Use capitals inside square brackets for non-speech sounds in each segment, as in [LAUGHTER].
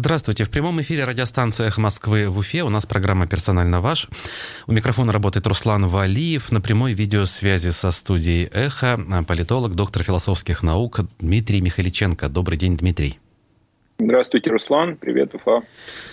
Здравствуйте. В прямом эфире радиостанции «Эхо Москвы» в Уфе. У нас программа «Персонально ваш». У микрофона работает Руслан Валиев. На прямой видеосвязи со студией «Эхо» политолог, доктор философских наук Дмитрий Михаличенко. Добрый день, Дмитрий. Здравствуйте, Руслан. Привет, Уфа.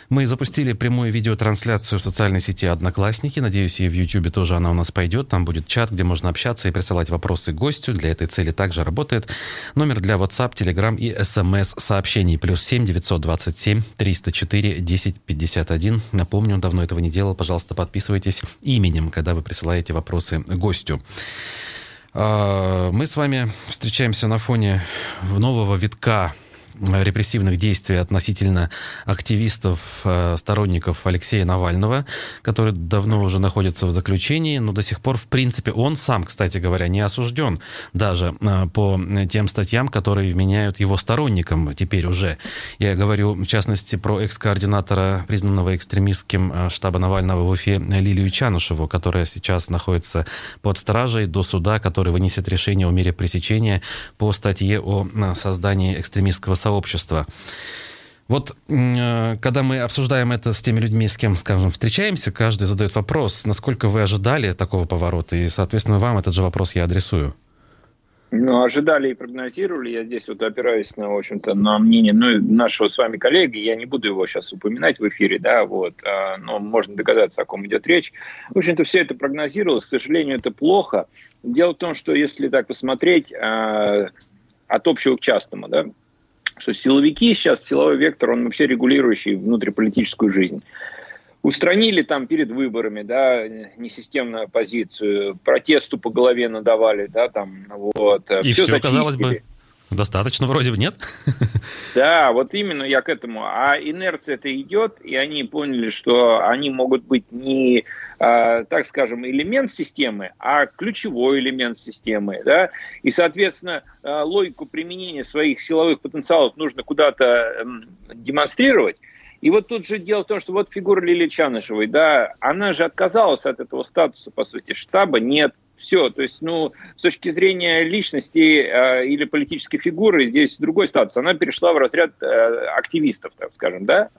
Мы запустили прямую видеотрансляцию в социальной сети «Одноклассники». Надеюсь, и в YouTube тоже она у нас пойдет. Там будет чат, где можно общаться и присылать вопросы гостю. Для этой цели также работает номер для WhatsApp, Telegram и SMS-сообщений. Плюс 7 927 304 1051. Напомню, давно этого не делал. Пожалуйста, подписывайтесь именем, когда вы присылаете вопросы гостю. А, мы с вами встречаемся на фоне нового витка репрессивных действий относительно активистов, э, сторонников Алексея Навального, который давно уже находится в заключении, но до сих пор, в принципе, он сам, кстати говоря, не осужден даже э, по тем статьям, которые вменяют его сторонникам теперь уже. Я говорю, в частности, про экс-координатора, признанного экстремистским э, штаба Навального в Уфе Лилию Чанушеву, которая сейчас находится под стражей до суда, который вынесет решение о мере пресечения по статье о создании экстремистского сообщества. Вот э, когда мы обсуждаем это с теми людьми, с кем, скажем, встречаемся, каждый задает вопрос, насколько вы ожидали такого поворота, и, соответственно, вам этот же вопрос я адресую. Ну, ожидали и прогнозировали. Я здесь вот опираюсь на, в общем-то, на мнение ну, нашего с вами коллеги. Я не буду его сейчас упоминать в эфире, да, вот, а, но можно догадаться, о ком идет речь. В общем-то, все это прогнозировалось. К сожалению, это плохо. Дело в том, что если так посмотреть а, от общего к частному, да, что силовики сейчас, силовой вектор, он вообще регулирующий внутриполитическую жизнь. Устранили там перед выборами, да, несистемную оппозицию, протесту по голове надавали, да, там, вот. И все, все казалось бы, Достаточно вроде бы, нет? [LAUGHS] Да, вот именно я к этому. А инерция это идет, и они поняли, что они могут быть не, а, так скажем, элемент системы, а ключевой элемент системы. Да? И, соответственно, а, логику применения своих силовых потенциалов нужно куда-то демонстрировать. И вот тут же дело в том, что вот фигура Лили Чанышевой, да, она же отказалась от этого статуса, по сути, штаба, нет, все. То есть, ну, с точки зрения личности э, или политической фигуры, здесь другой статус. Она перешла в разряд э, активистов, так скажем, да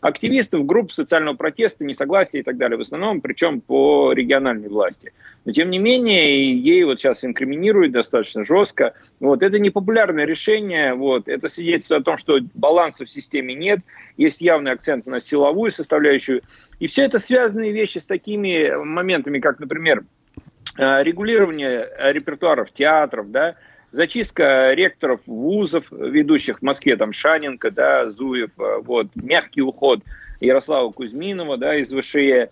активистов, групп социального протеста, несогласия и так далее, в основном, причем по региональной власти. Но, тем не менее, ей вот сейчас инкриминируют достаточно жестко. Вот, это непопулярное решение, вот, это свидетельствует о том, что баланса в системе нет, есть явный акцент на силовую составляющую. И все это связанные вещи с такими моментами, как, например, регулирование репертуаров театров, да, зачистка ректоров вузов, ведущих в Москве, там Шаненко, да, Зуев, э, вот, мягкий уход Ярослава Кузьминова, да, из ВШЕ,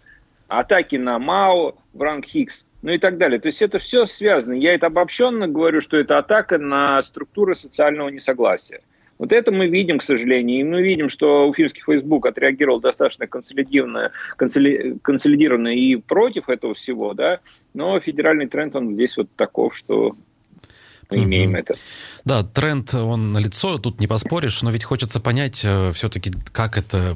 атаки на МАО в ранг Хиггс, ну и так далее. То есть это все связано. Я это обобщенно говорю, что это атака на структуры социального несогласия. Вот это мы видим, к сожалению. И мы видим, что уфимский Facebook отреагировал достаточно консолидированно, консолидированно и против этого всего, да, но федеральный тренд, он здесь вот таков, что мы mm-hmm. имеем это. Да, тренд, он на лицо, тут не поспоришь, но ведь хочется понять э, все-таки, как это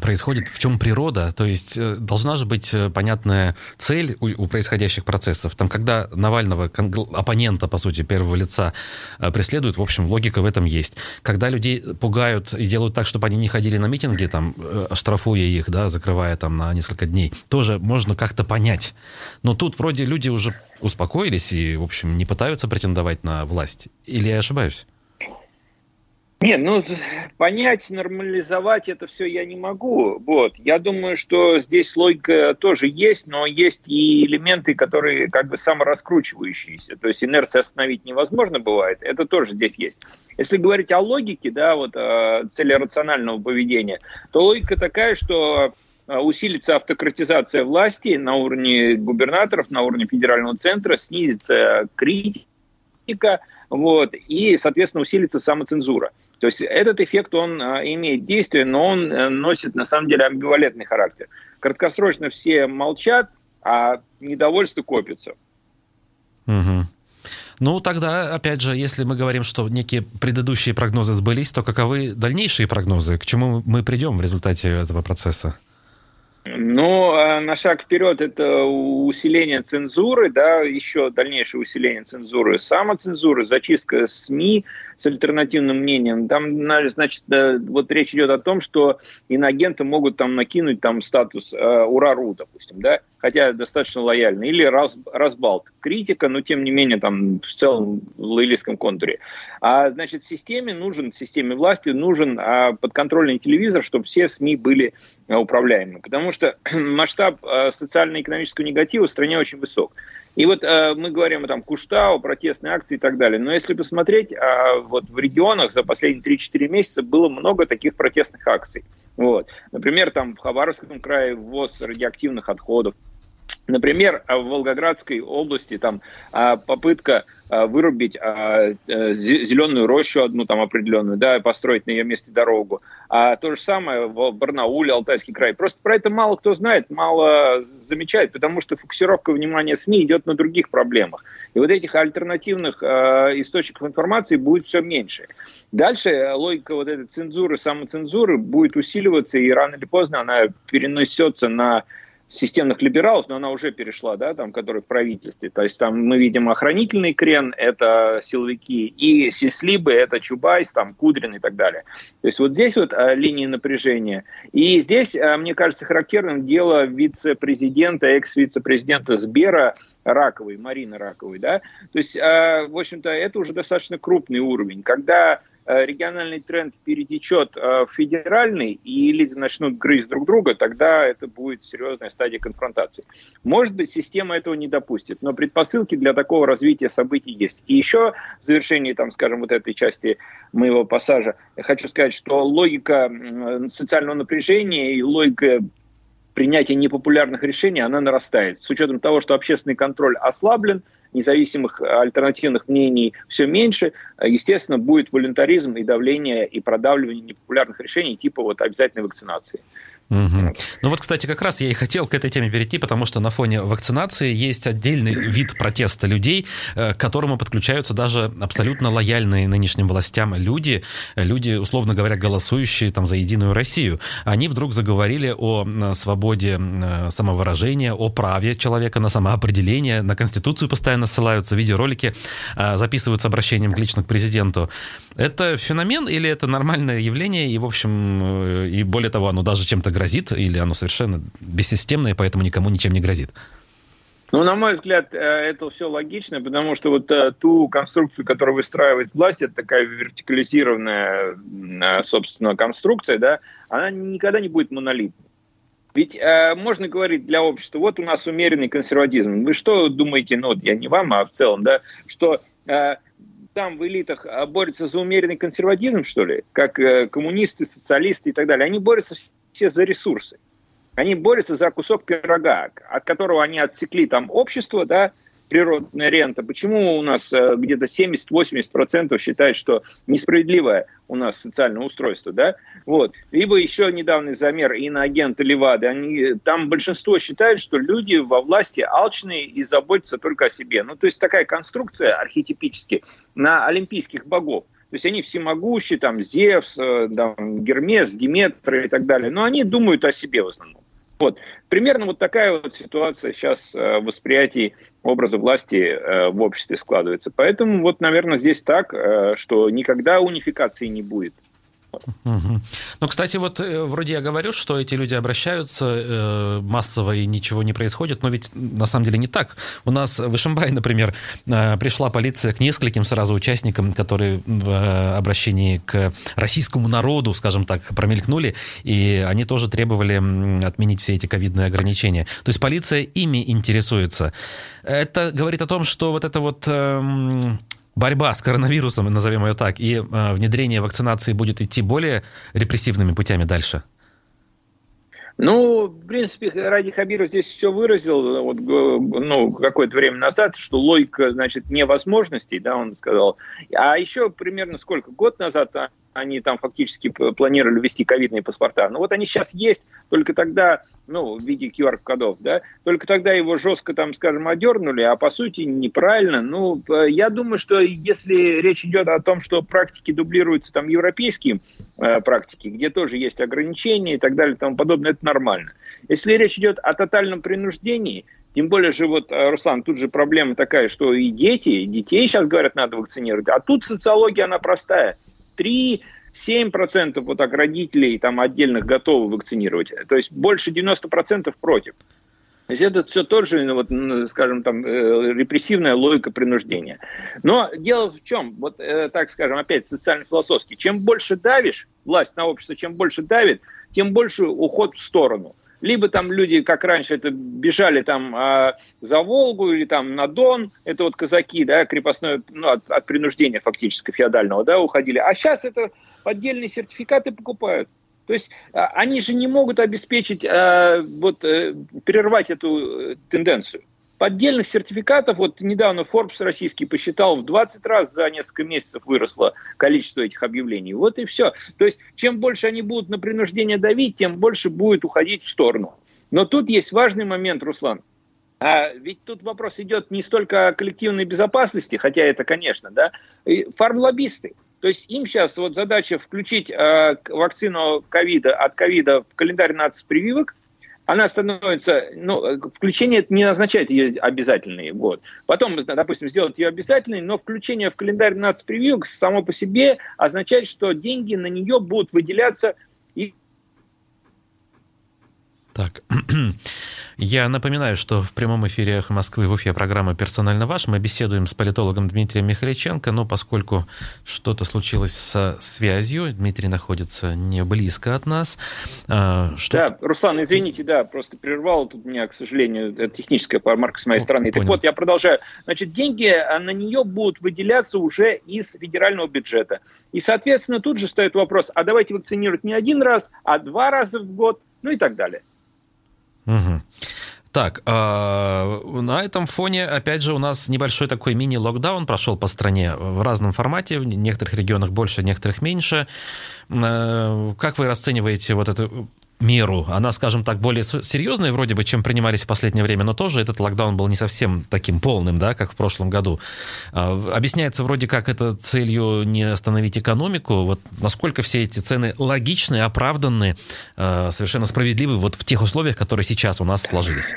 происходит, в чем природа, то есть э, должна же быть э, понятная цель у, у происходящих процессов. Там, когда Навального, оппонента, по сути, первого лица э, преследуют, в общем, логика в этом есть. Когда людей пугают и делают так, чтобы они не ходили на митинги, там, штрафуя их, да, закрывая там на несколько дней, тоже можно как-то понять. Но тут вроде люди уже успокоились и, в общем, не пытаются претендовать на власть. Или я ошибаюсь? Нет, ну понять, нормализовать это все я не могу. Вот. Я думаю, что здесь логика тоже есть, но есть и элементы, которые как бы самораскручивающиеся. То есть инерция остановить невозможно бывает. Это тоже здесь есть. Если говорить о логике, да, вот о цели рационального поведения, то логика такая, что а, усилится автократизация власти на уровне губернаторов, на уровне федерального центра, снизится критика, вот, и, соответственно, усилится самоцензура. То есть этот эффект, он а, имеет действие, но он а, носит, на самом деле, амбивалентный характер. Краткосрочно все молчат, а недовольство копится. Угу. Ну, тогда, опять же, если мы говорим, что некие предыдущие прогнозы сбылись, то каковы дальнейшие прогнозы? К чему мы придем в результате этого процесса? Ну, а на шаг вперед это усиление цензуры, да, еще дальнейшее усиление цензуры, самоцензуры, зачистка СМИ с альтернативным мнением. Там, значит, вот речь идет о том, что иноагенты могут там накинуть там статус э, УРАРУ, допустим, да, хотя достаточно лояльно, или Рас, Расбалт. Критика, но тем не менее там в целом в лоялистском контуре. А, значит, системе нужен, системе власти нужен а, подконтрольный телевизор, чтобы все СМИ были а, управляемы. Потому что [CLEARS THROAT] масштаб а, социально-экономического негатива в стране очень высок. И вот э, мы говорим там Куштау, протестные акции и так далее. Но если посмотреть, э, вот в регионах за последние 3-4 месяца было много таких протестных акций. Вот. Например, там в Хабаровском крае ввоз радиоактивных отходов. Например, в Волгоградской области там а, попытка а, вырубить а, э, зеленую рощу одну там определенную, да, и построить на ее месте дорогу. А то же самое в Барнауле, Алтайский край. Просто про это мало кто знает, мало замечает, потому что фокусировка внимания СМИ идет на других проблемах. И вот этих альтернативных источников информации будет все меньше. Дальше логика вот этой цензуры, самоцензуры будет усиливаться, и рано или поздно она перенесется на системных либералов, но она уже перешла, да, там, которые в правительстве. То есть там мы видим охранительный крен, это силовики, и сислибы, это Чубайс, там, Кудрин и так далее. То есть вот здесь вот а, линии напряжения. И здесь, а, мне кажется, характерным дело вице-президента, экс-вице-президента Сбера Раковой, Марины Раковой, да. То есть, а, в общем-то, это уже достаточно крупный уровень, когда региональный тренд перетечет э, в федеральный, и элиты начнут грызть друг друга, тогда это будет серьезная стадия конфронтации. Может быть, система этого не допустит, но предпосылки для такого развития событий есть. И еще в завершении, там, скажем, вот этой части моего пассажа, я хочу сказать, что логика социального напряжения и логика принятия непопулярных решений, она нарастает. С учетом того, что общественный контроль ослаблен, независимых альтернативных мнений все меньше, естественно, будет волюнтаризм и давление и продавливание непопулярных решений типа вот обязательной вакцинации. Угу. Ну вот, кстати, как раз я и хотел к этой теме перейти, потому что на фоне вакцинации есть отдельный вид протеста людей, э, к которому подключаются даже абсолютно лояльные нынешним властям люди, люди, условно говоря, голосующие там за Единую Россию. Они вдруг заговорили о свободе самовыражения, о праве человека на самоопределение, на Конституцию постоянно ссылаются, видеоролики э, записываются обращением лично к президенту. Это феномен или это нормальное явление, и, в общем, э, и более того, оно даже чем-то грозит, или оно совершенно бессистемное, поэтому никому ничем не грозит? Ну, на мой взгляд, э, это все логично, потому что вот э, ту конструкцию, которую выстраивает власть, это такая вертикализированная, собственно, конструкция, да, она никогда не будет монолитной. Ведь э, можно говорить для общества, вот у нас умеренный консерватизм. Вы что думаете, ну, я не вам, а в целом, да, что э, там в элитах а, борются за умеренный консерватизм, что ли, как э, коммунисты, социалисты и так далее. Они борются все за ресурсы. Они борются за кусок пирога, от которого они отсекли там общество, да, природная рента. Почему у нас э, где-то 70-80% считают, что несправедливое у нас социальное устройство, да? Вот. Либо еще недавний замер иноагента Левады. Они, там большинство считает, что люди во власти алчные и заботятся только о себе. Ну, то есть такая конструкция архетипически на олимпийских богов. То есть они всемогущие, там, Зевс, э, там, Гермес, Диметр и так далее. Но они думают о себе в основном. Вот. Примерно вот такая вот ситуация сейчас э, в восприятии образа власти э, в обществе складывается. Поэтому вот, наверное, здесь так, э, что никогда унификации не будет. Угу. Ну, кстати, вот э, вроде я говорю, что эти люди обращаются э, массово и ничего не происходит, но ведь на самом деле не так. У нас в Ишимбае, например, э, пришла полиция к нескольким сразу участникам, которые в э, обращении к российскому народу, скажем так, промелькнули, и они тоже требовали отменить все эти ковидные ограничения. То есть полиция ими интересуется. Это говорит о том, что вот это вот... Э, борьба с коронавирусом, назовем ее так, и э, внедрение вакцинации будет идти более репрессивными путями дальше? Ну, в принципе, Ради Хабиров здесь все выразил вот, ну, какое-то время назад, что логика, значит, невозможностей, да, он сказал. А еще примерно сколько? Год назад они там фактически планировали ввести ковидные паспорта. Но вот они сейчас есть, только тогда, ну, в виде QR-кодов, да, только тогда его жестко там, скажем, одернули, а по сути неправильно. Ну, я думаю, что если речь идет о том, что практики дублируются там европейские э, практики, где тоже есть ограничения и так далее и тому подобное, это нормально. Если речь идет о тотальном принуждении, тем более же, вот, э, Руслан, тут же проблема такая, что и дети, и детей сейчас говорят, надо вакцинировать. А тут социология, она простая. 3-7% вот так родителей там отдельных готовы вакцинировать. То есть больше 90% против. То есть это все тоже, ну, вот, скажем, там, э, репрессивная логика принуждения. Но дело в чем, вот э, так скажем, опять социально-философски, чем больше давишь, власть на общество, чем больше давит, тем больше уход в сторону либо там люди, как раньше, это бежали там а, за Волгу или там на Дон, это вот казаки, да, крепостное, ну, от, от принуждения фактически феодального, да, уходили. А сейчас это поддельные сертификаты покупают. То есть а, они же не могут обеспечить, а, вот, а, прервать эту э, тенденцию поддельных сертификатов, вот недавно Forbes российский посчитал, в 20 раз за несколько месяцев выросло количество этих объявлений. Вот и все. То есть, чем больше они будут на принуждение давить, тем больше будет уходить в сторону. Но тут есть важный момент, Руслан. А ведь тут вопрос идет не столько о коллективной безопасности, хотя это, конечно, да, фармлоббисты. То есть им сейчас вот задача включить э, вакцину ковида от ковида в календарь нацпрививок, она становится, ну, включение не означает ее обязательной. Вот. Потом, допустим, сделать ее обязательной, но включение в календарь нацпревью само по себе означает, что деньги на нее будут выделяться так, [CLEARS THROAT] я напоминаю, что в прямом эфире «Эхо Москвы» в Уфе программа «Персонально ваш». Мы беседуем с политологом Дмитрием Михаличенко, но поскольку что-то случилось со связью, Дмитрий находится не близко от нас. А, что... Да, Руслан, извините, да, просто прервал тут меня, к сожалению, техническая помарка с моей О, стороны. Понял. Так вот, я продолжаю. Значит, деньги а, на нее будут выделяться уже из федерального бюджета. И, соответственно, тут же стоит вопрос, а давайте вакцинировать не один раз, а два раза в год, ну и так далее. Угу. Так, э, на этом фоне, опять же, у нас небольшой такой мини-локдаун прошел по стране в разном формате, в некоторых регионах больше, в некоторых меньше. Э, как вы расцениваете вот эту меру. Она, скажем так, более серьезная вроде бы, чем принимались в последнее время, но тоже этот локдаун был не совсем таким полным, да, как в прошлом году. А, объясняется вроде как это целью не остановить экономику. Вот насколько все эти цены логичны, оправданы, а, совершенно справедливы вот в тех условиях, которые сейчас у нас сложились?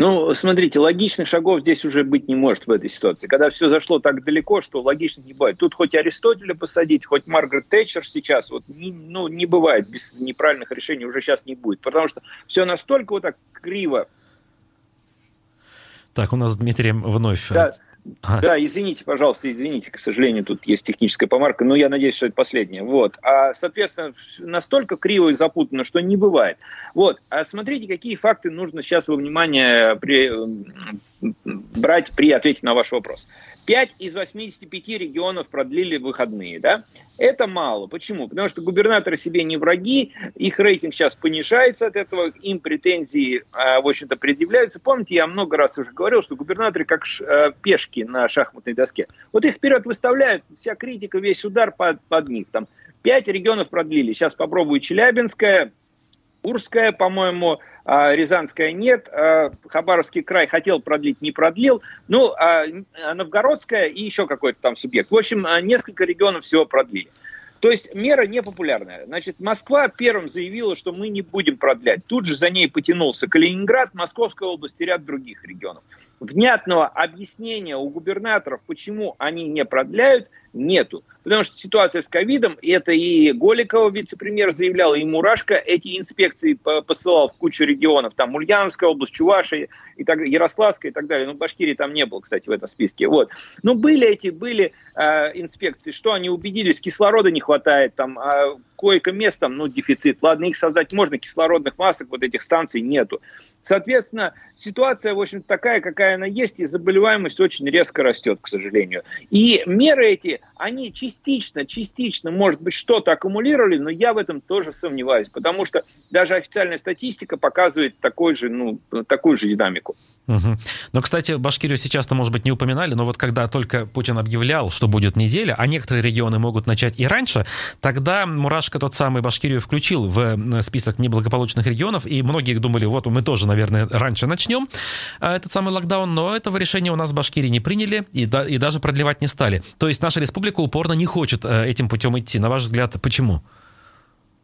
Ну, смотрите, логичных шагов здесь уже быть не может в этой ситуации. Когда все зашло так далеко, что логичных не бывает. Тут хоть Аристотеля посадить, хоть Маргарет Тэтчер сейчас, вот, не, ну, не бывает без неправильных решений, уже сейчас не будет. Потому что все настолько вот так криво. Так, у нас с Дмитрием вновь... Да. А. Да, извините, пожалуйста, извините, к сожалению, тут есть техническая помарка, но я надеюсь, что это последнее. Вот. А, соответственно, настолько криво и запутанно, что не бывает. Вот. А смотрите, какие факты нужно сейчас во внимание при, брать при ответе на ваш вопрос. 5 из 85 регионов продлили выходные, да? Это мало. Почему? Потому что губернаторы себе не враги, их рейтинг сейчас понижается от этого, им претензии, а, в общем-то, предъявляются. Помните, я много раз уже говорил, что губернаторы как а, пешки на шахматной доске. Вот их вперед выставляют, вся критика, весь удар под, под них. Там 5 регионов продлили. Сейчас попробую Челябинская, Курская, по-моему, Рязанская нет, а, Хабаровский край хотел продлить, не продлил, ну, а, Новгородская и еще какой-то там субъект. В общем, несколько регионов всего продлили. То есть мера непопулярная. Значит, Москва первым заявила, что мы не будем продлять. Тут же за ней потянулся Калининград, Московская область и ряд других регионов. Внятного объяснения у губернаторов, почему они не продляют, нету. Потому что ситуация с ковидом, это и Голикова, вице-премьер, заявлял, и Мурашко эти инспекции посылал в кучу регионов. Там Ульяновская область, Чувашия, и так, Ярославская и так далее. Ну, Башкирии там не было, кстати, в этом списке. Вот. Но были эти, были э, инспекции. Что они убедились? Кислорода не хватает, там, э, койко-мест, там, ну, дефицит. Ладно, их создать можно, кислородных масок, вот этих станций нету. Соответственно, ситуация, в общем такая, какая она есть, и заболеваемость очень резко растет, к сожалению. И меры эти, они частично, частично, может быть, что-то аккумулировали, но я в этом тоже сомневаюсь, потому что даже официальная статистика показывает такой же, ну, такую же динамику. Угу. Но, кстати, Башкирию сейчас-то, может быть, не упоминали, но вот когда только Путин объявлял, что будет неделя, а некоторые регионы могут начать и раньше, тогда Мурашко тот самый Башкирию включил в э, список неблагополучных регионов, и многие думали, вот мы тоже, наверное, раньше начнем э, этот самый локдаун, но этого решения у нас в Башкирии не приняли и, да, и даже продлевать не стали. То есть наша республика упорно не хочет э, этим путем идти. На ваш взгляд, почему?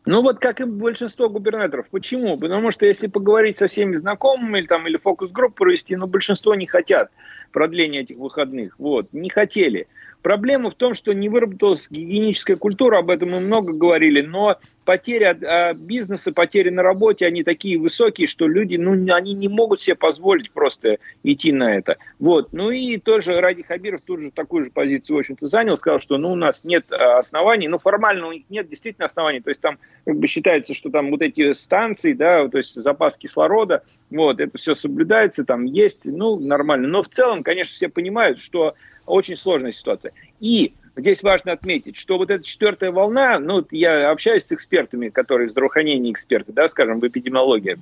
Ну вот как и большинство губернаторов. Почему? Потому что если поговорить со всеми знакомыми или, там, или фокус-группу провести, ну большинство не хотят продления этих выходных. Вот, не хотели. Проблема в том, что не выработалась гигиеническая культура, об этом мы много говорили, но потери от а, бизнеса, потери на работе, они такие высокие, что люди, ну, они не могут себе позволить просто идти на это. Вот. Ну и тоже Ради Хабиров тут же такую же позицию, в общем-то, занял, сказал, что, ну, у нас нет а, оснований, ну, формально у них нет действительно оснований, то есть там как бы считается, что там вот эти станции, да, то есть запас кислорода, вот, это все соблюдается, там есть, ну, нормально. Но в целом, конечно, все понимают, что очень сложная ситуация. И здесь важно отметить, что вот эта четвертая волна, ну, я общаюсь с экспертами, которые здравоохранение эксперты, да, скажем, в эпидемиологии,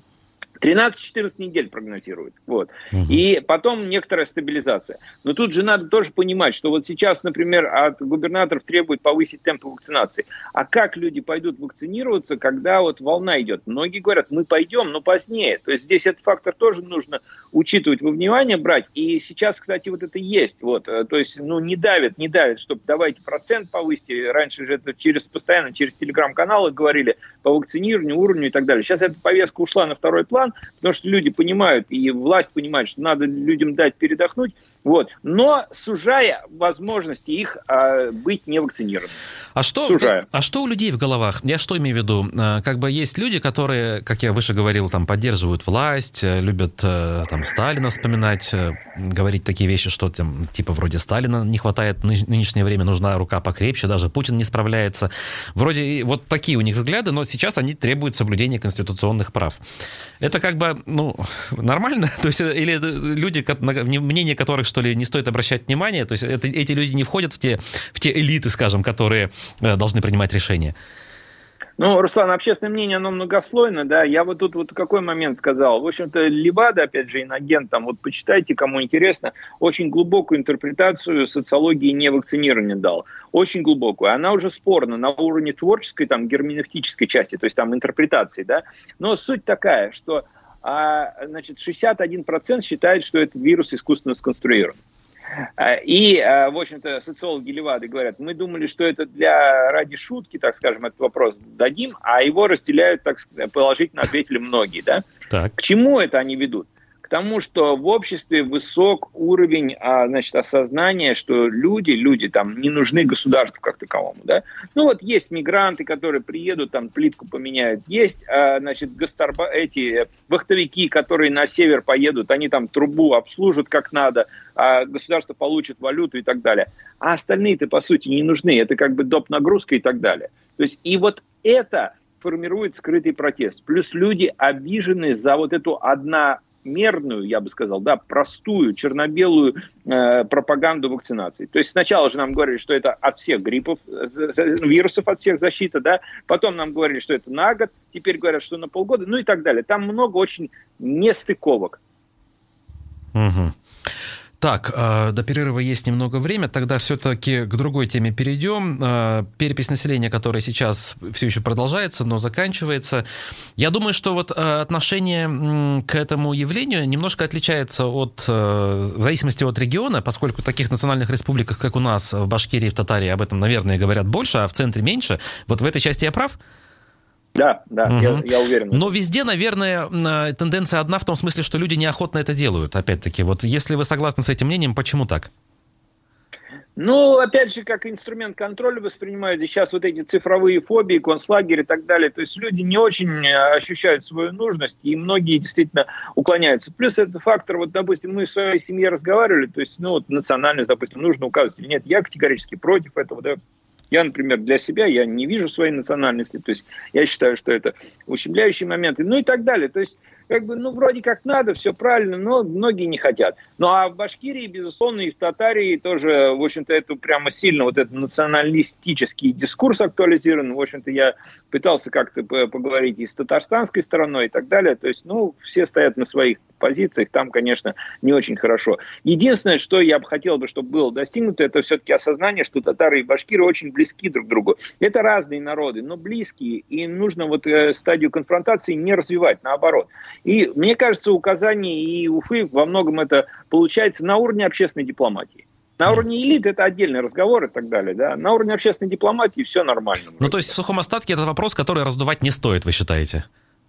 13-14 недель прогнозируют. Вот. Угу. И потом некоторая стабилизация. Но тут же надо тоже понимать, что вот сейчас, например, от губернаторов требуют повысить темпы вакцинации. А как люди пойдут вакцинироваться, когда вот волна идет? Многие говорят, мы пойдем, но позднее. То есть здесь этот фактор тоже нужно учитывать во внимание брать. И сейчас, кстати, вот это есть. Вот. Э, то есть, ну, не давят, не давят, чтобы давайте процент повысьте. Раньше же это через постоянно через телеграм-каналы говорили по вакцинированию, уровню и так далее. Сейчас эта повестка ушла на второй план потому что люди понимают, и власть понимает, что надо людям дать передохнуть, вот, но сужая возможности их а, быть невакцинированными. А что, сужая. а что у людей в головах? Я что имею в виду? А, как бы есть люди, которые, как я выше говорил, там поддерживают власть, э, любят э, там Сталина вспоминать, э, говорить такие вещи, что там типа вроде Сталина не хватает в нынешнее время, нужна рука покрепче, даже Путин не справляется. Вроде вот такие у них взгляды, но сейчас они требуют соблюдения конституционных прав. Это как бы, ну, нормально? [LAUGHS] То есть, или люди, мнение которых, что ли, не стоит обращать внимание, то есть это, эти люди не входят в те, в те элиты, скажем, которые э, должны принимать решения? Ну, Руслан, общественное мнение, оно многослойно, да. Я вот тут вот какой момент сказал. В общем-то, Левада, опять же, инагент, там, вот почитайте, кому интересно, очень глубокую интерпретацию социологии невакцинирования дал. Очень глубокую. Она уже спорна на уровне творческой, там, герменевтической части, то есть там интерпретации, да. Но суть такая, что а, значит, 61% считает, что этот вирус искусственно сконструирован. А, и, а, в общем-то, социологи Левады говорят, мы думали, что это для ради шутки, так скажем, этот вопрос дадим, а его разделяют, так сказать, положительно ответили многие. Да? Так. К чему это они ведут? К тому, что в обществе высок уровень а, значит, осознания, что люди, люди там не нужны государству как таковому. Да? Ну вот есть мигранты, которые приедут, там плитку поменяют. Есть а, значит, гастарба, эти вахтовики, которые на север поедут, они там трубу обслужат как надо, а государство получит валюту и так далее. А остальные-то, по сути, не нужны. Это как бы доп. нагрузка и так далее. То есть и вот это формирует скрытый протест. Плюс люди обижены за вот эту одна мерную, я бы сказал, да, простую, черно-белую э, пропаганду вакцинации. То есть сначала же нам говорили, что это от всех гриппов, вирусов от всех защита, да, потом нам говорили, что это на год, теперь говорят, что на полгода, ну и так далее. Там много очень нестыковок. Угу. Так, э, до перерыва есть немного время, тогда все-таки к другой теме перейдем. Э, перепись населения, которая сейчас все еще продолжается, но заканчивается. Я думаю, что вот э, отношение к этому явлению немножко отличается от, в зависимости от региона, поскольку в таких национальных республиках, как у нас, в Башкирии, в Татарии, об этом, наверное, говорят больше, а в центре меньше. Вот в этой части я прав? Да, да, угу. я, я уверен. Но везде, наверное, тенденция одна в том смысле, что люди неохотно это делают. Опять-таки, вот если вы согласны с этим мнением, почему так? Ну, опять же, как инструмент контроля воспринимают сейчас вот эти цифровые фобии, концлагерь и так далее. То есть люди не очень э, ощущают свою нужность, и многие действительно уклоняются. Плюс это фактор, вот, допустим, мы в своей семье разговаривали, то есть, ну, вот национальность, допустим, нужно указывать или нет. Я категорически против этого, да, я, например, для себя, я не вижу своей национальности, то есть я считаю, что это ущемляющие моменты, ну и так далее. То есть как бы, ну, вроде как надо, все правильно, но многие не хотят. Ну, а в Башкирии, безусловно, и в Татарии тоже, в общем-то, это прямо сильно вот этот националистический дискурс актуализирован. В общем-то, я пытался как-то поговорить и с татарстанской стороной и так далее. То есть, ну, все стоят на своих позициях, там, конечно, не очень хорошо. Единственное, что я бы хотел бы, чтобы было достигнуто, это все-таки осознание, что татары и башкиры очень близки друг к другу. Это разные народы, но близкие, и нужно вот э, стадию конфронтации не развивать, наоборот. И мне кажется, у Казани и Уфы во многом это получается на уровне общественной дипломатии. На уровне элит это отдельный разговор и так далее, да. На уровне общественной дипломатии все нормально. Ну, то есть в сухом остатке это вопрос, который раздувать не стоит, вы считаете?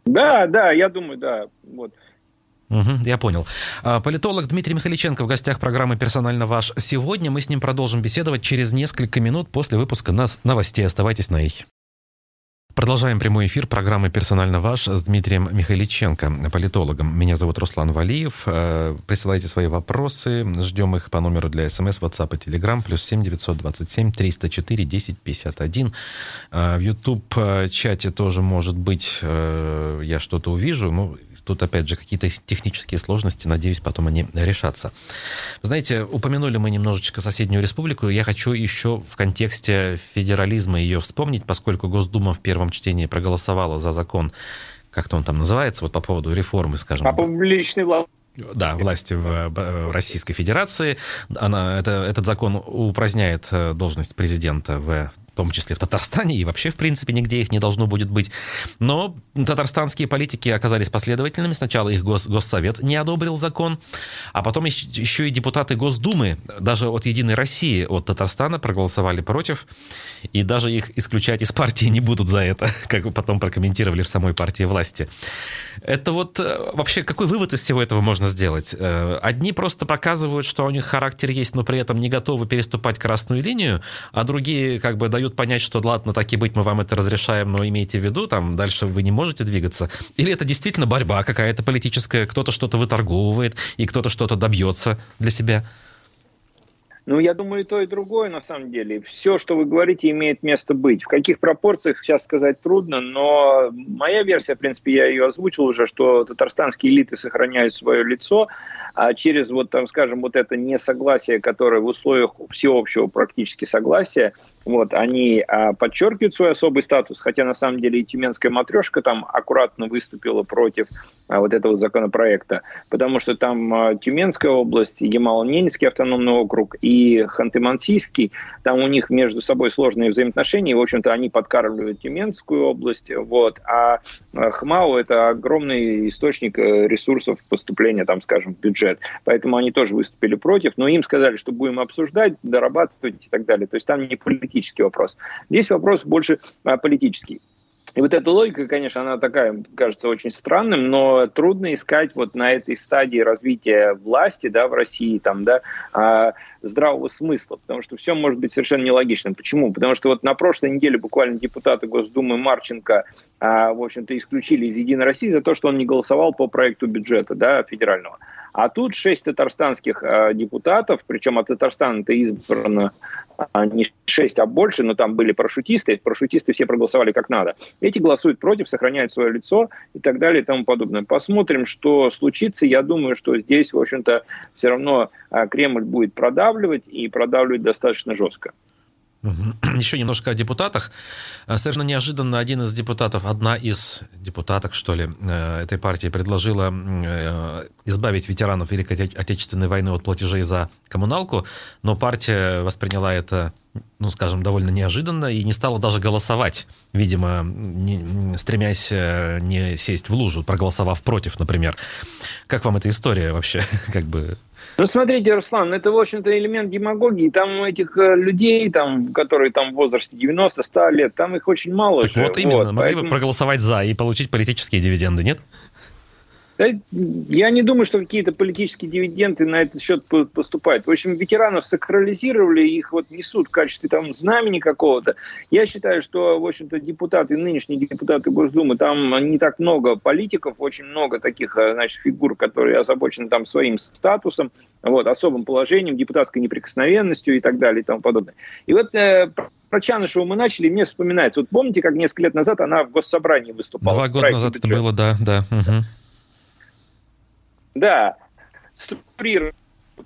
Да, да, я думаю, да. Вот. Угу, я понял. А, политолог Дмитрий Михаличенко в гостях программы «Персонально ваш». Сегодня мы с ним продолжим беседовать через несколько минут после выпуска нас новостей. Оставайтесь на их. Продолжаем прямой эфир программы «Персонально ваш» с Дмитрием Михайличенко, политологом. Меня зовут Руслан Валиев. Э, присылайте свои вопросы. Ждем их по номеру для СМС, WhatsApp и Telegram. Плюс 7 927 304 10 51. В YouTube-чате тоже, может быть, э, я что-то увижу. Ну, Тут, опять же, какие-то технические сложности. Надеюсь, потом они решатся. Знаете, упомянули мы немножечко соседнюю республику. Я хочу еще в контексте федерализма ее вспомнить, поскольку Госдума в первом чтении проголосовала за закон, как-то он там называется, вот по поводу реформы, скажем. По публичной власти. Да, власти в Российской Федерации. Она, это, этот закон упраздняет э, должность президента в в том числе в Татарстане, и вообще, в принципе, нигде их не должно будет быть. Но татарстанские политики оказались последовательными. Сначала их гос, Госсовет не одобрил закон, а потом еще и депутаты Госдумы, даже от «Единой России», от Татарстана проголосовали против, и даже их исключать из партии не будут за это, [LAUGHS] как потом прокомментировали в самой партии власти. Это вот э, вообще какой вывод из всего этого можно сделать? Э, одни просто показывают, что у них характер есть, но при этом не готовы переступать красную линию, а другие как бы дают дают понять, что ладно, так и быть, мы вам это разрешаем, но имейте в виду, там дальше вы не можете двигаться? Или это действительно борьба какая-то политическая, кто-то что-то выторговывает, и кто-то что-то добьется для себя? Ну, я думаю, и то, и другое, на самом деле. Все, что вы говорите, имеет место быть. В каких пропорциях, сейчас сказать трудно, но моя версия, в принципе, я ее озвучил уже, что татарстанские элиты сохраняют свое лицо, а через вот, там, скажем, вот это несогласие, которое в условиях всеобщего практически согласия, вот, они а, подчеркивают свой особый статус, хотя на самом деле и тюменская матрешка там аккуратно выступила против а, вот этого законопроекта, потому что там а, Тюменская область, Ямало-Ненецкий автономный округ и Ханты-Мансийский, там у них между собой сложные взаимоотношения, и, в общем-то, они подкармливают Тюменскую область, вот, а, а Хмау – это огромный источник э, ресурсов поступления, там, скажем, в бюджет. Поэтому они тоже выступили против, но им сказали, что будем обсуждать, дорабатывать и так далее. То есть там не политический вопрос. Здесь вопрос больше а, политический. И вот эта логика, конечно, она такая, кажется, очень странным, но трудно искать вот на этой стадии развития власти, да, в России, там, да, а, здравого смысла, потому что все может быть совершенно нелогичным. Почему? Потому что вот на прошлой неделе буквально депутаты Госдумы Марченко, а, в общем-то, исключили из «Единой России» за то, что он не голосовал по проекту бюджета, да, федерального. А тут шесть татарстанских э, депутатов, причем от Татарстана-то избрано а, не шесть, а больше, но там были парашютисты, парашютисты все проголосовали как надо. Эти голосуют против, сохраняют свое лицо и так далее и тому подобное. Посмотрим, что случится. Я думаю, что здесь, в общем-то, все равно а, Кремль будет продавливать и продавливать достаточно жестко. [CLEARS THROAT] Еще немножко о депутатах. Э, совершенно неожиданно один из депутатов, одна из депутаток, что ли, э, этой партии предложила э, избавить ветеранов Великой Отечественной войны от платежей за коммуналку, но партия восприняла это, ну, скажем, довольно неожиданно и не стала даже голосовать, видимо, не, стремясь не сесть в лужу, проголосовав против, например. Как вам эта история вообще? [LAUGHS] Как бы ну, смотрите, Руслан, это, в общем-то, элемент демагогии. Там этих э, людей, там, которые там в возрасте 90-100 лет, там их очень мало. Так же. вот именно, вот, могли поэтому... бы проголосовать за и получить политические дивиденды, нет? Я не думаю, что какие-то политические дивиденды на этот счет поступают. В общем, ветеранов сакрализировали, их вот несут в качестве там знамени какого-то. Я считаю, что, в общем-то, депутаты, нынешние депутаты Госдумы, там не так много политиков, очень много таких, э, значит, фигур, которые озабочены там своим статусом, вот, особым положением, депутатской неприкосновенностью и так далее и тому подобное. И вот э, про Чанышеву мы начали, мне вспоминается. Вот помните, как несколько лет назад она в Госсобрании выступала? Два года назад это было, да, да. Угу. Да, структурировать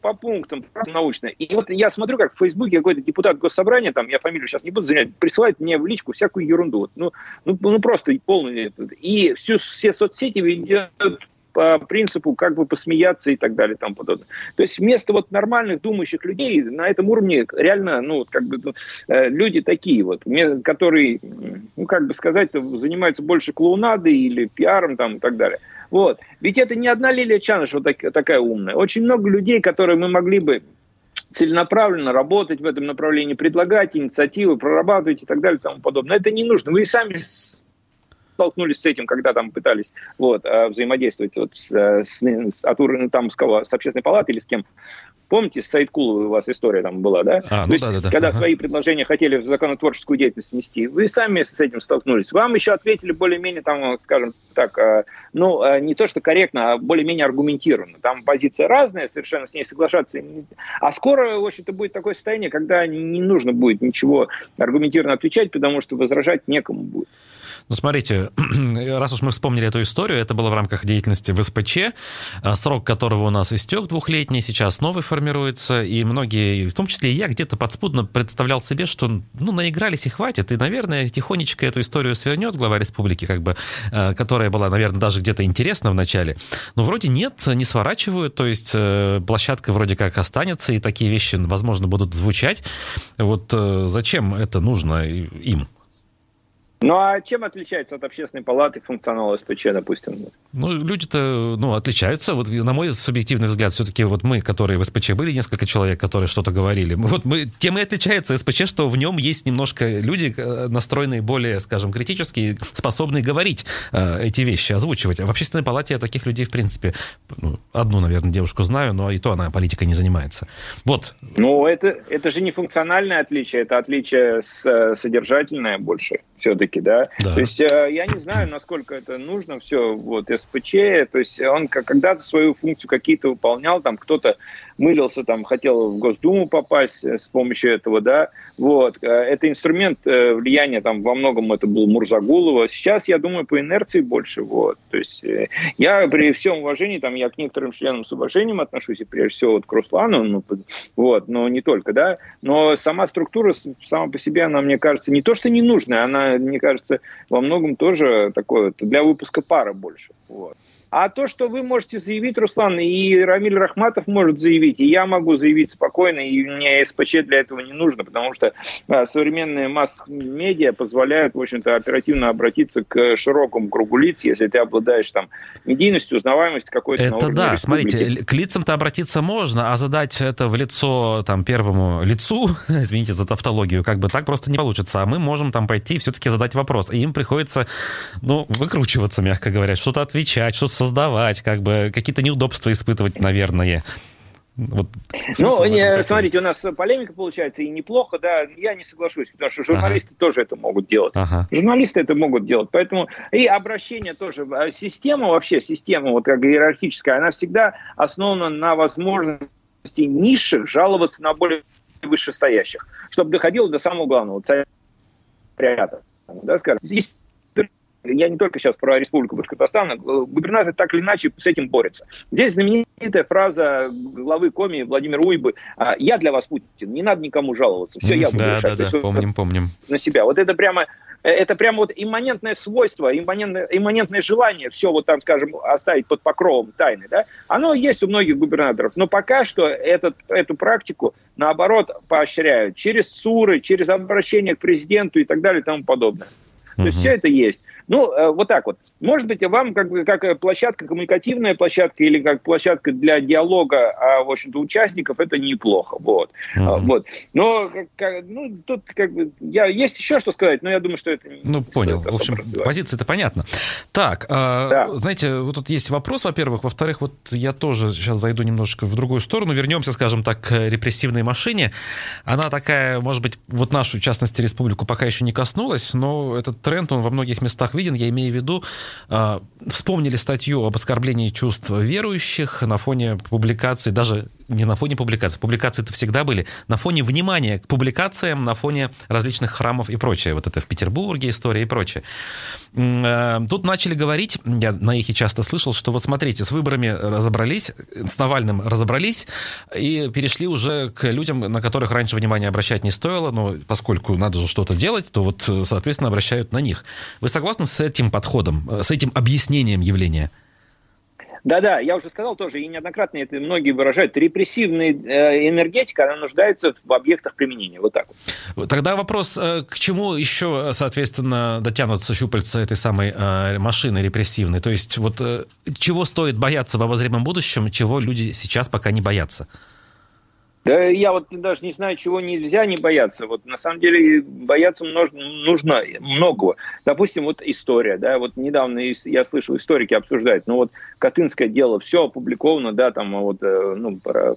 по пунктам научно. И вот я смотрю, как в Фейсбуке какой-то депутат госсобрания, там, я фамилию сейчас не буду занять, присылает мне в личку всякую ерунду. Ну, ну, ну просто полный. И всю, все соцсети ведет по принципу как бы посмеяться и так далее тому подобное. То есть вместо вот нормальных думающих людей на этом уровне реально, ну, как бы ну, э, люди такие вот, которые, ну, как бы сказать, занимаются больше клоунадой или пиаром там и так далее. Вот. Ведь это не одна Лилия Чаныш вот так, такая умная. Очень много людей, которые мы могли бы целенаправленно работать в этом направлении, предлагать инициативы, прорабатывать и так далее и тому подобное. Это не нужно. Вы сами столкнулись с этим, когда там пытались вот, э, взаимодействовать вот с, э, с, от уровня там, с, кого, с общественной палаты или с кем. Помните, с Сайткуловой у вас история там была, да? А, ну То есть, да, да, да. когда ага. свои предложения хотели в законотворческую деятельность внести, вы сами с этим столкнулись. Вам еще ответили более-менее, там, скажем так, э, ну, не то, что корректно, а более-менее аргументированно. Там позиция разная, совершенно с ней соглашаться. А скоро, в общем-то, будет такое состояние, когда не нужно будет ничего аргументированно отвечать, потому что возражать некому будет. Ну, смотрите, [CLEARS THROAT] раз уж мы вспомнили эту историю, это было в рамках деятельности в СПЧ, а, срок которого у нас истек двухлетний, сейчас новый формируется, и многие, в том числе и я, где-то подспудно представлял себе, что, ну, наигрались и хватит, и, наверное, тихонечко эту историю свернет глава республики, как бы, а, которая была, наверное, даже где-то интересна в начале. Но вроде нет, не сворачивают, то есть э, площадка вроде как останется, и такие вещи, возможно, будут звучать. Вот э, зачем это нужно им? Ну а чем отличается от общественной палаты функционал СПЧ, допустим? Ну, люди-то ну, отличаются. Вот на мой субъективный взгляд, все-таки вот мы, которые в СПЧ были, несколько человек, которые что-то говорили, вот мы, тем и отличается СПЧ, что в нем есть немножко люди, э, настроенные более, скажем, критически, способные говорить э, эти вещи, озвучивать. А в общественной палате я таких людей, в принципе, ну, одну, наверное, девушку знаю, но и то она политикой не занимается. Вот. Ну, это, это же не функциональное отличие, это отличие с, содержательное больше все-таки, да? да. То есть э, я не знаю, насколько это нужно все, вот, СПЧ, то есть он когда-то свою функцию какие-то выполнял, там кто-то мылился, там, хотел в Госдуму попасть э, с помощью этого, да, вот. Э, это инструмент э, влияния, там, во многом это был Мурзагулова. Сейчас, я думаю, по инерции больше, вот. То есть я при всем уважении, там, я к некоторым членам с уважением отношусь, и прежде всего вот к Руслану, ну, вот, но не только, да, но сама структура сама по себе, она, мне кажется, не то, что не нужная, она, мне кажется, во многом тоже такое, для выпуска пара больше, вот. А то, что вы можете заявить, Руслан, и Рамиль Рахматов может заявить, и я могу заявить спокойно, и мне СПЧ для этого не нужно, потому что а, современные масс-медиа позволяют, в общем-то, оперативно обратиться к широкому кругу лиц, если ты обладаешь там медийностью, узнаваемостью какой-то. Это да, смотрите, к лицам-то обратиться можно, а задать это в лицо там первому лицу, [LAUGHS] извините за тавтологию, как бы так просто не получится, а мы можем там пойти все-таки задать вопрос, и им приходится, ну, выкручиваться, мягко говоря, что-то отвечать, что-то создавать, как бы какие-то неудобства испытывать, наверное. Вот, ну, не, смотрите, у нас полемика получается и неплохо, да, я не соглашусь, потому что журналисты ага. тоже это могут делать. Ага. Журналисты это могут делать, поэтому и обращение тоже, а система вообще, система вот как иерархическая, она всегда основана на возможности низших жаловаться на более вышестоящих, чтобы доходило до самого главного, царя, да, скажем. Здесь я не только сейчас про Республику Башкортостан, губернатор так или иначе с этим борется. Здесь знаменитая фраза главы Коми Владимира Уйбы «А, «Я для вас Путин, не надо никому жаловаться, все я буду да, решать». Да, да, помним, помним. На себя. Вот это прямо э, это прямо вот имманентное свойство, имманентное, имманентное желание все вот там, скажем, оставить под покровом тайны, да, оно есть у многих губернаторов, но пока что этот, эту практику, наоборот, поощряют через СУРы, через обращение к президенту и так далее и тому подобное. То есть все это есть. Ну, э, вот так вот. Может быть, вам как, как площадка, коммуникативная площадка или как площадка для диалога, а, в общем-то, участников, это неплохо. Вот. Uh-huh. Вот. Но как, ну, тут как бы... Я, есть еще что сказать, но я думаю, что это... Ну, понял. В общем, позиция-то понятна. Так, а, да. знаете, вот тут есть вопрос, во-первых. Во-вторых, вот я тоже сейчас зайду немножечко в другую сторону. Вернемся, скажем так, к репрессивной машине. Она такая, может быть, вот нашу, в частности, республику пока еще не коснулась, но этот тренд, он во многих местах виден. Я имею в виду, а, вспомнили статью об оскорблении чувств верующих на фоне публикации, даже не на фоне публикаций, публикации это всегда были, на фоне внимания к публикациям, на фоне различных храмов и прочее. Вот это в Петербурге история и прочее. Э, тут начали говорить, я на их и часто слышал, что вот смотрите, с выборами разобрались, с Навальным разобрались, и перешли уже к людям, на которых раньше внимания обращать не стоило, но поскольку надо же что-то делать, то вот, соответственно, обращают на них. Вы согласны с этим подходом, с этим объяснением явления? Да-да, я уже сказал тоже, и неоднократно это многие выражают, репрессивная э, энергетика, она нуждается в объектах применения, вот так. Тогда вопрос, э, к чему еще, соответственно, дотянутся щупальца этой самой э, машины репрессивной? То есть вот чего стоит бояться в обозримом будущем, чего люди сейчас пока не боятся? Да я вот даже не знаю, чего нельзя не бояться. Вот на самом деле бояться нужно многого. Допустим, вот история, да, вот недавно я слышал, историки обсуждают, ну вот Катынское дело, все опубликовано, да, там вот, э, ну, про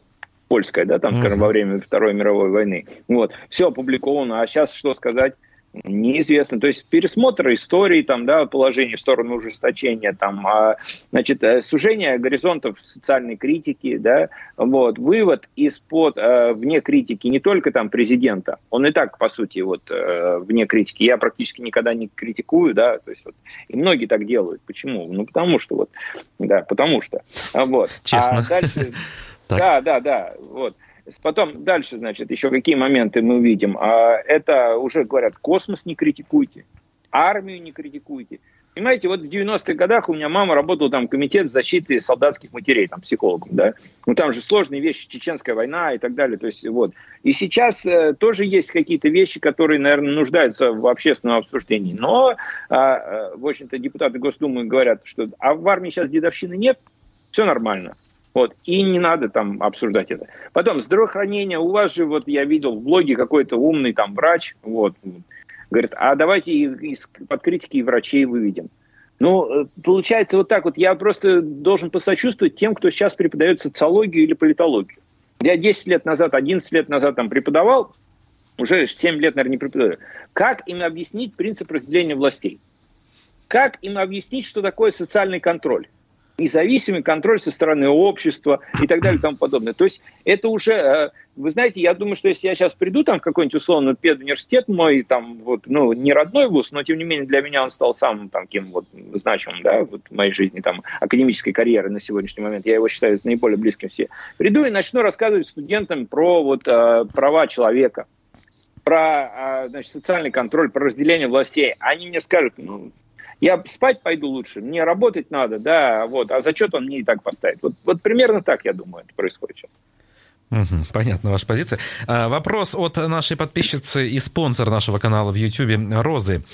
польское, да, там, скажем, во время Второй мировой войны. Вот, все опубликовано, а сейчас что сказать? Неизвестно. То есть пересмотр истории, там, да, положение в сторону ужесточения, там, а, значит, э, сужение горизонтов социальной критики, да, вот, вывод из-под э, вне критики не только там президента, он и так, по сути, вот, э, вне критики. Я практически никогда не критикую, да, то есть вот, и многие так делают. Почему? Ну, потому что вот, да, потому что. Вот. Честно. А дальше... [LAUGHS] Да, да, да, вот. Потом дальше, значит, еще какие моменты мы увидим. А это уже говорят, космос не критикуйте, армию не критикуйте. Понимаете, вот в 90-х годах у меня мама работала там комитет защиты солдатских матерей, там психологом, да. Ну там же сложные вещи, чеченская война и так далее, то есть вот. И сейчас э, тоже есть какие-то вещи, которые, наверное, нуждаются в общественном обсуждении. Но, э, э, в общем-то, депутаты Госдумы говорят, что а в армии сейчас дедовщины нет, все нормально. Вот, и не надо там обсуждать это. Потом, здравоохранение, у вас же, вот я видел в блоге какой-то умный там врач, вот, говорит, а давайте под критики врачей выведем. Ну, э, получается вот так вот, я просто должен посочувствовать тем, кто сейчас преподает социологию или политологию. Я 10 лет назад, 11 лет назад там преподавал, уже 7 лет, наверное, не преподаю. Как им объяснить принцип разделения властей? Как им объяснить, что такое социальный контроль? Независимый контроль со стороны общества и так далее и тому подобное. То есть это уже, э, вы знаете, я думаю, что если я сейчас приду там в какой-нибудь условный педуниверситет мой, там вот, ну, не родной вуз, но тем не менее для меня он стал самым там кем вот значимым, да, вот в моей жизни, там, академической карьеры на сегодняшний момент, я его считаю наиболее близким все. Приду и начну рассказывать студентам про вот э, права человека, про значит, социальный контроль, про разделение властей. Они мне скажут, ну, я спать пойду лучше, мне работать надо, да, вот, а зачет он мне и так поставит. Вот, вот примерно так, я думаю, это происходит сейчас. Угу, понятна ваша позиция. А, вопрос от нашей подписчицы и спонсора нашего канала в YouTube Розы.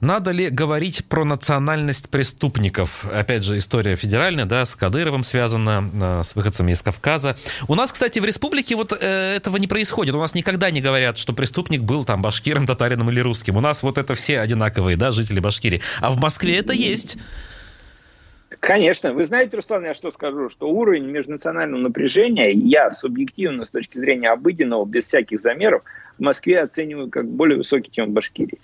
Надо ли говорить про национальность преступников? Опять же, история федеральная, да, с Кадыровым связана, а, с выходцами из Кавказа. У нас, кстати, в республике вот э, этого не происходит. У нас никогда не говорят, что преступник был там башкиром, татарином или русским. У нас вот это все одинаковые, да, жители Башкирии. А в Москве это есть. Конечно. Вы знаете, Руслан, я что скажу, что уровень межнационального напряжения я субъективно с точки зрения обыденного, без всяких замеров, в Москве оцениваю как более высокий, чем в Башкирии.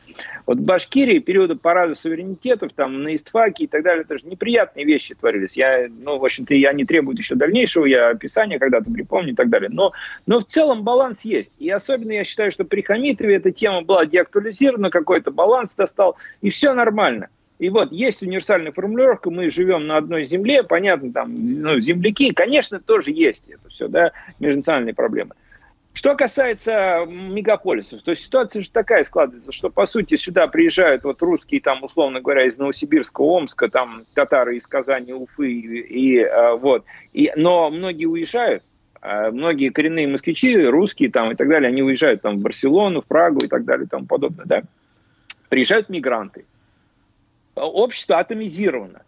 Вот в Башкирии периоды парада суверенитетов, там, на Истфаке и так далее, это же неприятные вещи творились. Я, ну, в общем-то, я не требую еще дальнейшего, я описание когда-то припомню и так далее. Но, но в целом баланс есть. И особенно я считаю, что при Хамитове эта тема была деактуализирована, какой-то баланс достал, и все нормально. И вот есть универсальная формулировка, мы живем на одной земле, понятно, там, ну, земляки, конечно, тоже есть это все, да, межнациональные проблемы. Что касается мегаполисов, то ситуация же такая складывается, что, по сути, сюда приезжают вот русские, там, условно говоря, из Новосибирска, Омска, там, татары из Казани, Уфы, и, и а, вот. И, но многие уезжают, а многие коренные москвичи, русские там и так далее, они уезжают там в Барселону, в Прагу и так далее и тому подобное, да. Приезжают мигранты общество атомизировано.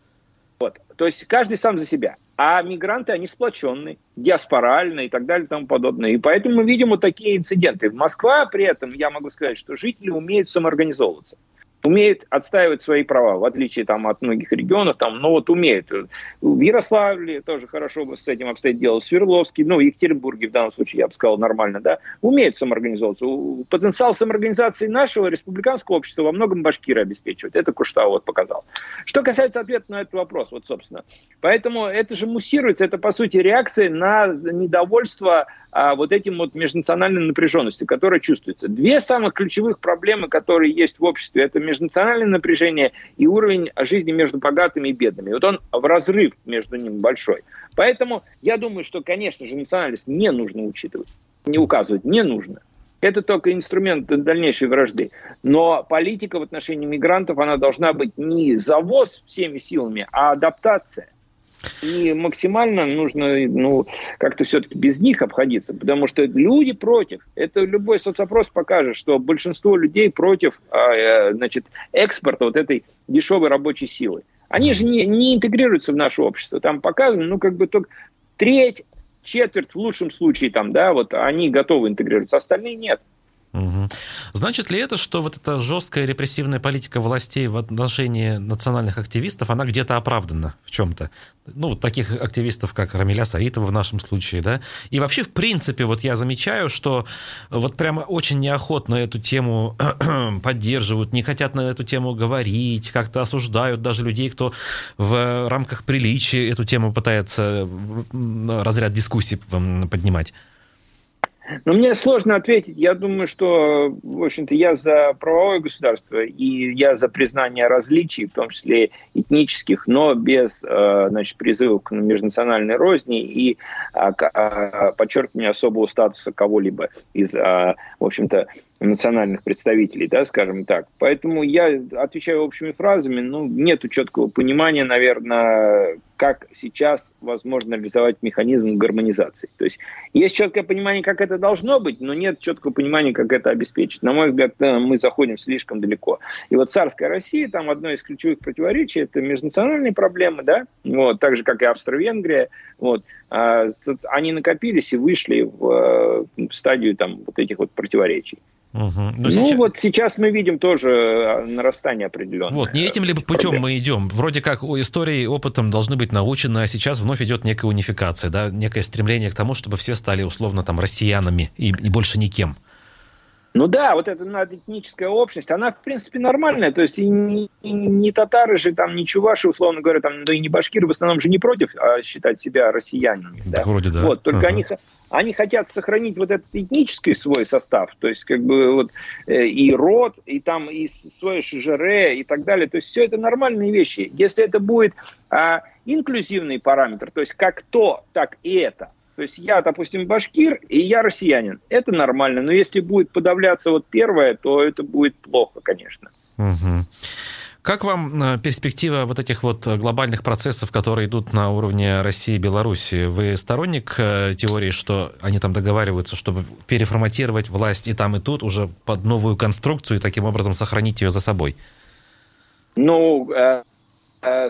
Вот. То есть каждый сам за себя. А мигранты, они сплоченные, диаспоральные и так далее и тому подобное. И поэтому мы видим вот такие инциденты. Москва при этом, я могу сказать, что жители умеют самоорганизовываться. Умеют отстаивать свои права, в отличие там, от многих регионов, там, но вот умеют. В Ярославле тоже хорошо с этим обстоит дело, в Свердловске, ну, в Екатеринбурге в данном случае, я бы сказал, нормально, да, умеют самоорганизовываться. Потенциал самоорганизации нашего республиканского общества во многом башкиры обеспечивают. Это Куштау вот показал. Что касается ответа на этот вопрос, вот, собственно. Поэтому это же муссируется, это, по сути, реакция на недовольство а, вот этим вот межнациональной напряженностью, которая чувствуется. Две самых ключевых проблемы, которые есть в обществе, это межнациональное напряжение и уровень жизни между богатыми и бедными. Вот он в разрыв между ними большой. Поэтому я думаю, что, конечно же, национальность не нужно учитывать, не указывать, не нужно. Это только инструмент дальнейшей вражды. Но политика в отношении мигрантов, она должна быть не завоз всеми силами, а адаптация. И максимально нужно ну, как-то все-таки без них обходиться, потому что люди против. Это любой соцопрос покажет, что большинство людей против а, э, значит, экспорта вот этой дешевой рабочей силы. Они же не, не интегрируются в наше общество. Там показано, ну, как бы только треть, четверть в лучшем случае, там, да, вот они готовы интегрироваться, остальные нет. Угу. Значит ли это, что вот эта жесткая репрессивная политика властей в отношении национальных активистов, она где-то оправдана в чем-то? Ну, вот таких активистов, как Рамиля Саитова в нашем случае, да? И вообще, в принципе, вот я замечаю, что вот прямо очень неохотно эту тему [CLEARS THROAT] поддерживают, не хотят на эту тему говорить, как-то осуждают даже людей, кто в рамках приличия эту тему пытается разряд дискуссий поднимать. Но мне сложно ответить. Я думаю, что, в общем-то, я за правовое государство и я за признание различий, в том числе этнических, но без, э, значит, призывов к межнациональной розни и а, а, подчеркивания особого статуса кого-либо из, а, в общем-то, национальных представителей, да, скажем так. Поэтому я отвечаю общими фразами, ну, нету четкого понимания, наверное, как сейчас возможно реализовать механизм гармонизации. То есть есть четкое понимание, как это должно быть, но нет четкого понимания, как это обеспечить. На мой взгляд, э, мы заходим слишком далеко. И вот царская Россия, там одно из ключевых противоречий, это межнациональные проблемы, да, вот, так же, как и Австро-Венгрия, вот, они накопились и вышли в, э, в стадию там вот этих вот противоречий. Угу. ну, сейчас... вот сейчас мы видим тоже э, нарастание определенное. Вот, не этим ли путем проблем. мы идем? Вроде как истории опытом должны быть научены, а сейчас вновь идет некая унификация, да, некое стремление к тому, чтобы все стали условно там россиянами и, и больше никем. Ну да, вот эта этническая общность, она в принципе нормальная, то есть и не, не татары же, там, не чуваши, условно говоря, там, да и не башкиры в основном же не против а считать себя россиянами. Да? Вроде да. Вот, только ага. они, они хотят сохранить вот этот этнический свой состав, то есть как бы вот э, и род, и там и свое шижере и так далее, то есть все это нормальные вещи. Если это будет а, инклюзивный параметр, то есть как то, так и это – то есть я, допустим, башкир, и я россиянин. Это нормально. Но если будет подавляться вот первое, то это будет плохо, конечно. Угу. Как вам э, перспектива вот этих вот глобальных процессов, которые идут на уровне России и Беларуси? Вы сторонник э, теории, что они там договариваются, чтобы переформатировать власть и там, и тут уже под новую конструкцию и таким образом сохранить ее за собой? Ну, э, Э,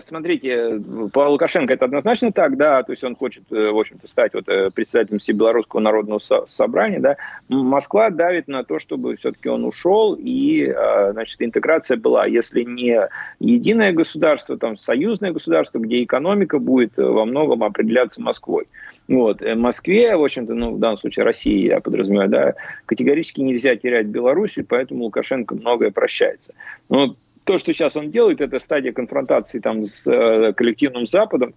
смотрите, по Лукашенко это однозначно так, да, то есть он хочет, э, в общем-то, стать вот э, председателем Всебелорусского народного собрания, да. Москва давит на то, чтобы все-таки он ушел и, значит, интеграция была, если не единое государство, там, союзное государство, где экономика будет во многом определяться Москвой. Вот. Москве, в общем-то, ну, в данном случае России, я подразумеваю, да, категорически нельзя терять Белоруссию, поэтому Лукашенко многое прощается. Но то, что сейчас он делает, это стадия конфронтации там с э, коллективным Западом,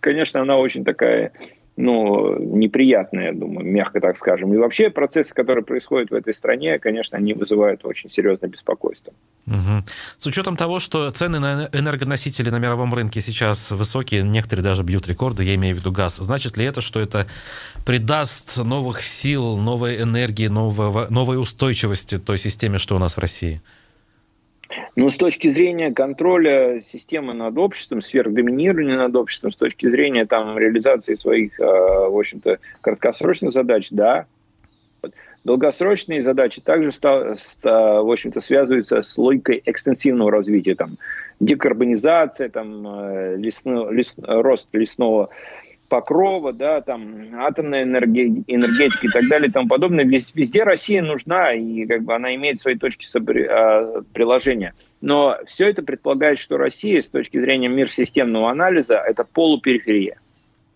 конечно, она очень такая ну, неприятная, я думаю, мягко так скажем. И вообще процессы, которые происходят в этой стране, конечно, они вызывают очень серьезное беспокойство. Угу. С учетом того, что цены на энергоносители на мировом рынке сейчас высокие, некоторые даже бьют рекорды, я имею в виду газ, значит ли это, что это придаст новых сил, новой энергии, нового, новой устойчивости той системе, что у нас в России? Но с точки зрения контроля системы над обществом, сверхдоминирования над обществом, с точки зрения там, реализации своих, э, в общем-то, краткосрочных задач, да. Долгосрочные задачи также, в общем-то, связываются с логикой экстенсивного развития, там, декарбонизация, там, э, лесно, лес, рост лесного Покрова, да, там атомная энергетика и так далее и тому подобное. Везде Россия нужна, и как бы она имеет свои точки а, приложения. Но все это предполагает, что Россия с точки зрения мир-системного анализа – это полупериферия.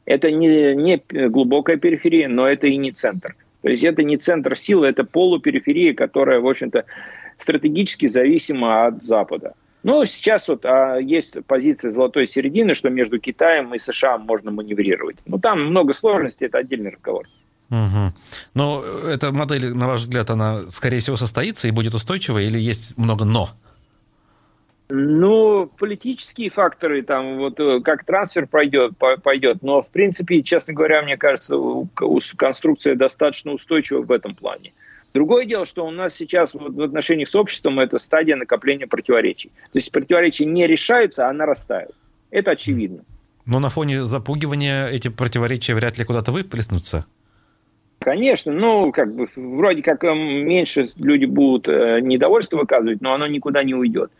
Это не, не глубокая периферия, но это и не центр. То есть это не центр силы, это полупериферия, которая, в общем-то, стратегически зависима от Запада. Ну, сейчас вот а, есть позиция золотой середины, что между Китаем и США можно маневрировать. Ну, там много сложностей, это отдельный разговор. Угу. Но эта модель, на ваш взгляд, она, скорее всего, состоится и будет устойчивой, или есть много «но»? Ну, политические факторы, там, вот э, как трансфер пройдет, пойдет, но, в принципе, честно говоря, мне кажется, конструкция достаточно устойчива в этом плане. Другое дело, что у нас сейчас в отношениях с обществом это стадия накопления противоречий. То есть противоречия не решаются, а нарастают. Это очевидно. Но на фоне запугивания эти противоречия вряд ли куда-то выплеснутся. Конечно, ну, как бы, вроде как эм, меньше люди будут э, недовольство выказывать, но оно никуда не уйдет.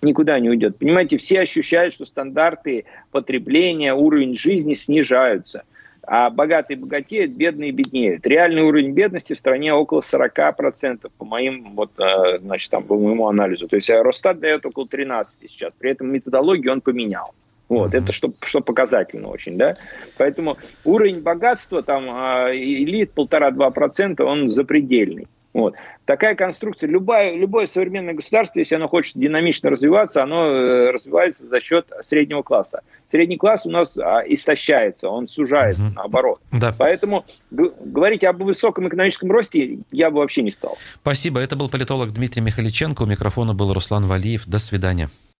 Никуда не уйдет. Понимаете, все ощущают, что стандарты потребления, уровень жизни снижаются – а богатые богатеют, бедные беднеют. Реальный уровень бедности в стране около 40% по моим, вот, э, значит, там, по моему анализу. То есть э, Росстат дает около 13 сейчас. При этом методологию он поменял. Вот, это что, что показательно очень, да. Поэтому уровень богатства там э, элит полтора-два процента, он запредельный. Вот. Такая конструкция, любое, любое современное государство, если оно хочет динамично развиваться, оно э, развивается за счет среднего класса. Средний класс у нас а, истощается, он сужается, угу. наоборот. Да. Поэтому говорить об высоком экономическом росте я бы вообще не стал. Спасибо. Это был политолог Дмитрий Михаличенко. У микрофона был Руслан Валиев. До свидания.